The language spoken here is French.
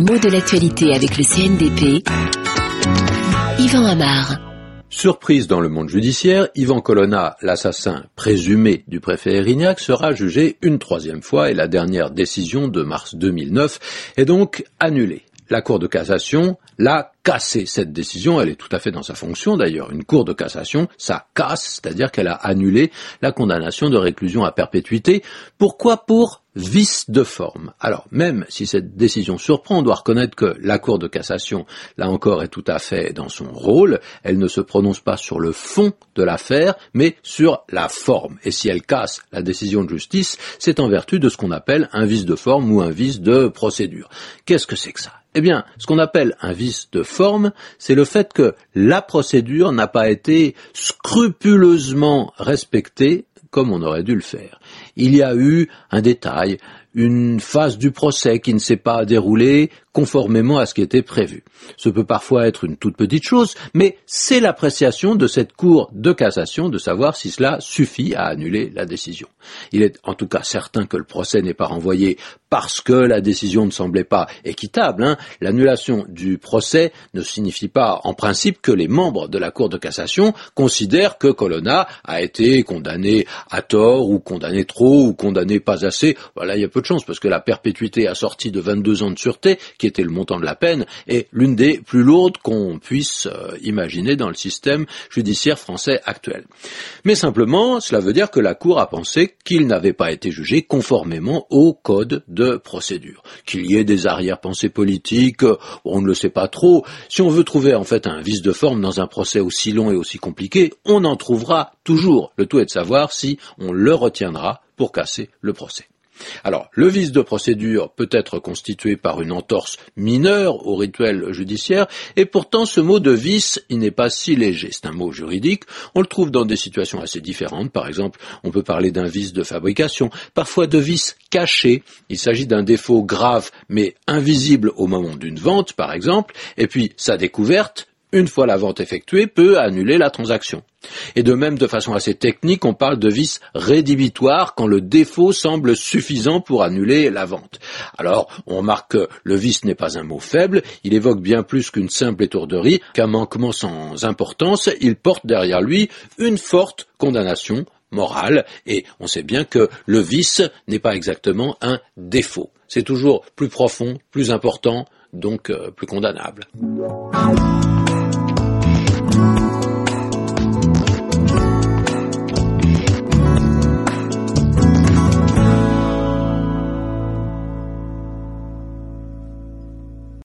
Les mots de l'actualité avec le CNDP. Yvan Amar. Surprise dans le monde judiciaire, Ivan Colonna, l'assassin présumé du préfet Erignac, sera jugé une troisième fois et la dernière décision de mars 2009 est donc annulée. La Cour de cassation l'a cassé cette décision, elle est tout à fait dans sa fonction d'ailleurs. Une Cour de cassation, ça casse, c'est-à-dire qu'elle a annulé la condamnation de réclusion à perpétuité. Pourquoi Pour vice de forme? Alors, même si cette décision surprend, on doit reconnaître que la Cour de cassation, là encore, est tout à fait dans son rôle. Elle ne se prononce pas sur le fond de l'affaire, mais sur la forme. Et si elle casse la décision de justice, c'est en vertu de ce qu'on appelle un vice de forme ou un vice de procédure. Qu'est-ce que c'est que ça? Eh bien, ce qu'on appelle un vice de forme, c'est le fait que la procédure n'a pas été scrupuleusement respectée comme on aurait dû le faire. Il y a eu un détail, une phase du procès qui ne s'est pas déroulée conformément à ce qui était prévu. Ce peut parfois être une toute petite chose, mais c'est l'appréciation de cette Cour de cassation de savoir si cela suffit à annuler la décision. Il est en tout cas certain que le procès n'est pas renvoyé parce que la décision ne semblait pas équitable. Hein. L'annulation du procès ne signifie pas en principe que les membres de la Cour de cassation considèrent que Colonna a été condamné à tort ou condamné trop ou condamné pas assez. Voilà, il y a peu de chance parce que la perpétuité assortie de 22 ans de sûreté qui était le montant de la peine, est l'une des plus lourdes qu'on puisse euh, imaginer dans le système judiciaire français actuel. Mais simplement, cela veut dire que la Cour a pensé qu'il n'avait pas été jugé conformément au code de procédure. Qu'il y ait des arrière-pensées politiques, on ne le sait pas trop. Si on veut trouver en fait un vice de forme dans un procès aussi long et aussi compliqué, on en trouvera toujours. Le tout est de savoir si on le retiendra pour casser le procès. Alors, le vice de procédure peut être constitué par une entorse mineure au rituel judiciaire, et pourtant ce mot de vice, il n'est pas si léger. C'est un mot juridique, on le trouve dans des situations assez différentes. Par exemple, on peut parler d'un vice de fabrication, parfois de vice caché. Il s'agit d'un défaut grave mais invisible au moment d'une vente, par exemple, et puis sa découverte, une fois la vente effectuée, peut annuler la transaction. Et de même, de façon assez technique, on parle de vice rédhibitoire quand le défaut semble suffisant pour annuler la vente. Alors, on remarque que le vice n'est pas un mot faible, il évoque bien plus qu'une simple étourderie, qu'un manquement sans importance, il porte derrière lui une forte condamnation morale, et on sait bien que le vice n'est pas exactement un défaut. C'est toujours plus profond, plus important, donc euh, plus condamnable.